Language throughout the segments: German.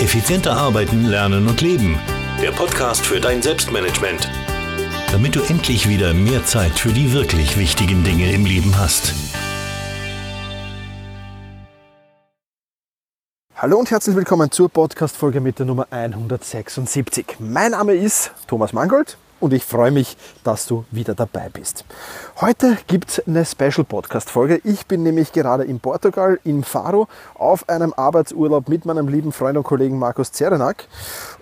Effizienter arbeiten, lernen und leben. Der Podcast für dein Selbstmanagement. Damit du endlich wieder mehr Zeit für die wirklich wichtigen Dinge im Leben hast. Hallo und herzlich willkommen zur Podcast-Folge mit der Nummer 176. Mein Name ist Thomas Mangold und ich freue mich, dass du wieder dabei bist. Heute gibt es eine Special Podcast Folge. Ich bin nämlich gerade in Portugal, in Faro, auf einem Arbeitsurlaub mit meinem lieben Freund und Kollegen Markus Zerenak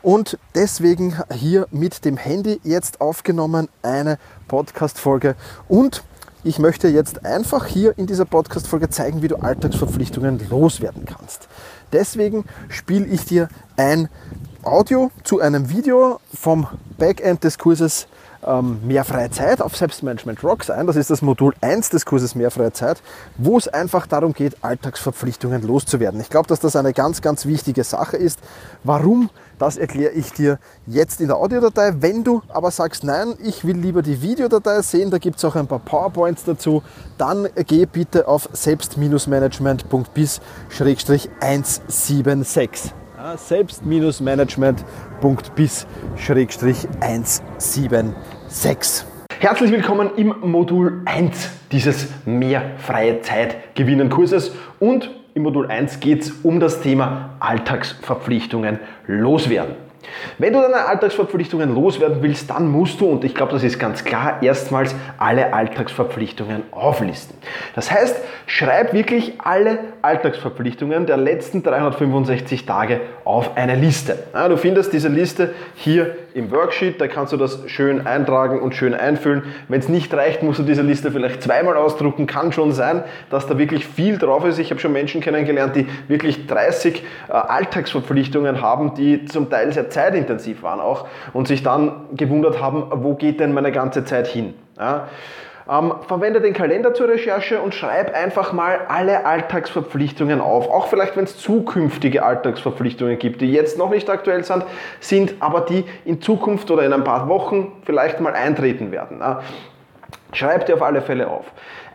und deswegen hier mit dem Handy jetzt aufgenommen eine Podcast Folge und ich möchte jetzt einfach hier in dieser Podcast-Folge zeigen, wie du Alltagsverpflichtungen loswerden kannst. Deswegen spiele ich dir ein Audio zu einem Video vom Backend des Kurses ähm, Mehr freie Zeit auf Selbstmanagement Rocks ein. Das ist das Modul 1 des Kurses Mehr freie Zeit, wo es einfach darum geht, Alltagsverpflichtungen loszuwerden. Ich glaube, dass das eine ganz, ganz wichtige Sache ist. Warum? Das erkläre ich dir jetzt in der Audiodatei. Wenn du aber sagst, nein, ich will lieber die Videodatei sehen, da gibt es auch ein paar PowerPoints dazu, dann geh bitte auf selbst-management.bis-176 selbst-management.bis-176. Herzlich willkommen im Modul 1 dieses Mehr freie Zeit gewinnen Kurses und im Modul 1 geht es um das Thema Alltagsverpflichtungen loswerden. Wenn du deine Alltagsverpflichtungen loswerden willst, dann musst du, und ich glaube, das ist ganz klar, erstmals alle Alltagsverpflichtungen auflisten. Das heißt, schreib wirklich alle Alltagsverpflichtungen der letzten 365 Tage auf eine Liste. Ja, du findest diese Liste hier im Worksheet, da kannst du das schön eintragen und schön einfüllen. Wenn es nicht reicht, musst du diese Liste vielleicht zweimal ausdrucken. Kann schon sein, dass da wirklich viel drauf ist. Ich habe schon Menschen kennengelernt, die wirklich 30 äh, Alltagsverpflichtungen haben, die zum Teil sehr zeitintensiv waren auch und sich dann gewundert haben, wo geht denn meine ganze Zeit hin? Ja? Ähm, verwende den Kalender zur Recherche und schreib einfach mal alle Alltagsverpflichtungen auf. Auch vielleicht, wenn es zukünftige Alltagsverpflichtungen gibt, die jetzt noch nicht aktuell sind, sind aber die in Zukunft oder in ein paar Wochen vielleicht mal eintreten werden. Ja? Schreib dir auf alle Fälle auf.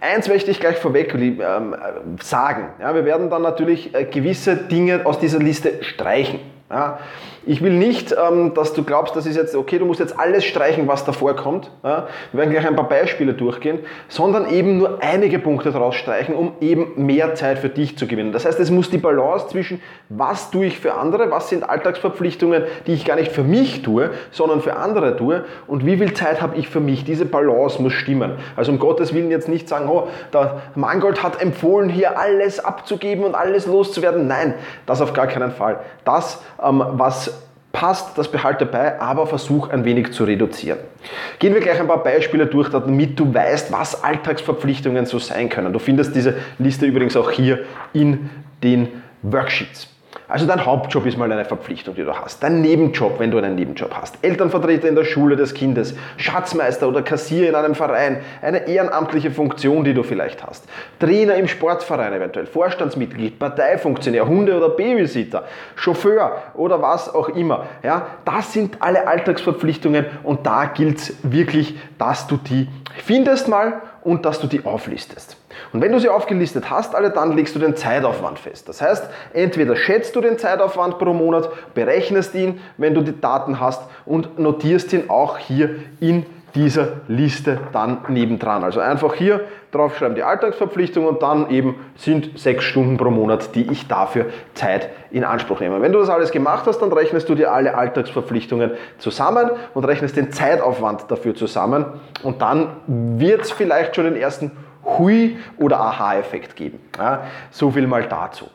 Eins möchte ich gleich vorweg ähm, sagen. Ja, wir werden dann natürlich äh, gewisse Dinge aus dieser Liste streichen. Ja, ich will nicht, ähm, dass du glaubst, das ist jetzt, okay, du musst jetzt alles streichen, was davor kommt. Wir werden gleich ein paar Beispiele durchgehen, sondern eben nur einige Punkte daraus streichen, um eben mehr Zeit für dich zu gewinnen. Das heißt, es muss die Balance zwischen, was tue ich für andere, was sind Alltagsverpflichtungen, die ich gar nicht für mich tue, sondern für andere tue und wie viel Zeit habe ich für mich. Diese Balance muss stimmen. Also um Gottes Willen jetzt nicht sagen, oh, der Mangold hat empfohlen, hier alles abzugeben und alles loszuwerden. Nein, das auf gar keinen Fall. Das, ähm, was passt, das behalte bei, aber versuch ein wenig zu reduzieren. Gehen wir gleich ein paar Beispiele durch, damit du weißt, was Alltagsverpflichtungen so sein können. Du findest diese Liste übrigens auch hier in den Worksheets. Also dein Hauptjob ist mal eine Verpflichtung, die du hast. Dein Nebenjob, wenn du einen Nebenjob hast. Elternvertreter in der Schule des Kindes, Schatzmeister oder Kassier in einem Verein, eine ehrenamtliche Funktion, die du vielleicht hast. Trainer im Sportverein eventuell, Vorstandsmitglied, Parteifunktionär, Hunde- oder Babysitter, Chauffeur oder was auch immer. Ja, das sind alle Alltagsverpflichtungen und da gilt es wirklich, dass du die findest mal und dass du die auflistest. Und wenn du sie aufgelistet hast, alle dann legst du den Zeitaufwand fest. Das heißt, entweder schätzt du den Zeitaufwand pro Monat, berechnest ihn, wenn du die Daten hast und notierst ihn auch hier in dieser Liste dann nebendran. Also einfach hier draufschreiben die Alltagsverpflichtung und dann eben sind sechs Stunden pro Monat, die ich dafür Zeit in Anspruch nehme. Wenn du das alles gemacht hast, dann rechnest du dir alle Alltagsverpflichtungen zusammen und rechnest den Zeitaufwand dafür zusammen und dann wird es vielleicht schon den ersten Hui- oder Aha-Effekt geben. Ja, so viel mal dazu.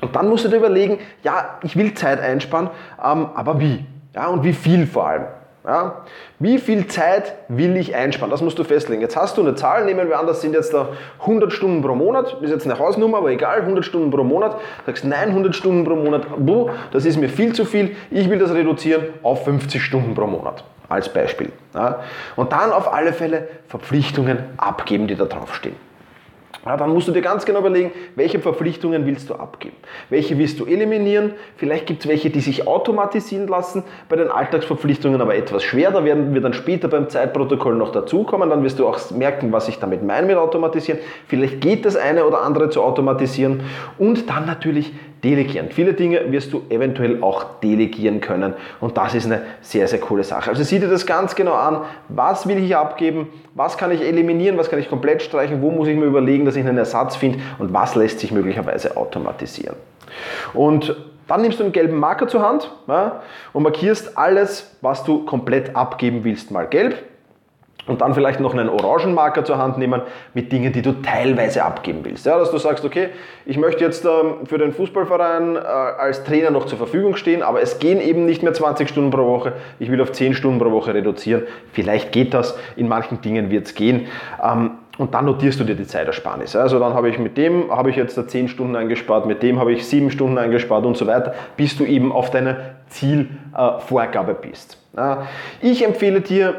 Und dann musst du dir überlegen, ja, ich will Zeit einsparen, ähm, aber wie? Ja, und wie viel vor allem? Ja, wie viel Zeit will ich einsparen? Das musst du festlegen. Jetzt hast du eine Zahl, nehmen wir an, das sind jetzt da 100 Stunden pro Monat, ist jetzt eine Hausnummer, aber egal, 100 Stunden pro Monat. Sagst, nein, 100 Stunden pro Monat, das ist mir viel zu viel, ich will das reduzieren auf 50 Stunden pro Monat als Beispiel. Ja. Und dann auf alle Fälle Verpflichtungen abgeben, die da draufstehen. Ja, dann musst du dir ganz genau überlegen, welche Verpflichtungen willst du abgeben? Welche willst du eliminieren? Vielleicht gibt es welche, die sich automatisieren lassen, bei den Alltagsverpflichtungen aber etwas schwer. Da werden wir dann später beim Zeitprotokoll noch dazukommen. Dann wirst du auch merken, was ich damit meine mit automatisieren. Vielleicht geht das eine oder andere zu automatisieren. Und dann natürlich delegieren. Viele Dinge wirst du eventuell auch delegieren können und das ist eine sehr, sehr coole Sache. Also sieh dir das ganz genau an, was will ich abgeben, was kann ich eliminieren, was kann ich komplett streichen, wo muss ich mir überlegen, dass ich einen Ersatz finde und was lässt sich möglicherweise automatisieren. Und dann nimmst du einen gelben Marker zur Hand ja, und markierst alles, was du komplett abgeben willst, mal gelb. Und dann vielleicht noch einen Orangenmarker zur Hand nehmen mit Dingen, die du teilweise abgeben willst. Ja, dass du sagst, okay, ich möchte jetzt ähm, für den Fußballverein äh, als Trainer noch zur Verfügung stehen, aber es gehen eben nicht mehr 20 Stunden pro Woche. Ich will auf 10 Stunden pro Woche reduzieren. Vielleicht geht das, in manchen Dingen wird es gehen. Ähm, und dann notierst du dir die Zeitersparnis. Also dann habe ich mit dem habe ich jetzt 10 Stunden eingespart, mit dem habe ich 7 Stunden eingespart und so weiter, bis du eben auf deine Zielvorgabe bist. Ich empfehle dir,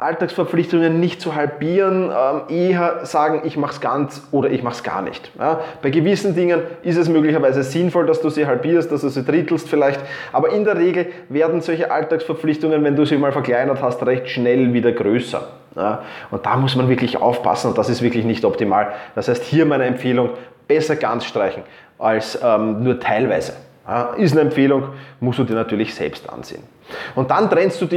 Alltagsverpflichtungen nicht zu halbieren, ähm, eher sagen, ich mache es ganz oder ich mache es gar nicht. Ja, bei gewissen Dingen ist es möglicherweise sinnvoll, dass du sie halbierst, dass du sie drittelst vielleicht, aber in der Regel werden solche Alltagsverpflichtungen, wenn du sie mal verkleinert hast, recht schnell wieder größer. Ja, und da muss man wirklich aufpassen und das ist wirklich nicht optimal. Das heißt, hier meine Empfehlung, besser ganz streichen als ähm, nur teilweise. Ja, ist eine Empfehlung, musst du dir natürlich selbst ansehen. Und dann trennst du dich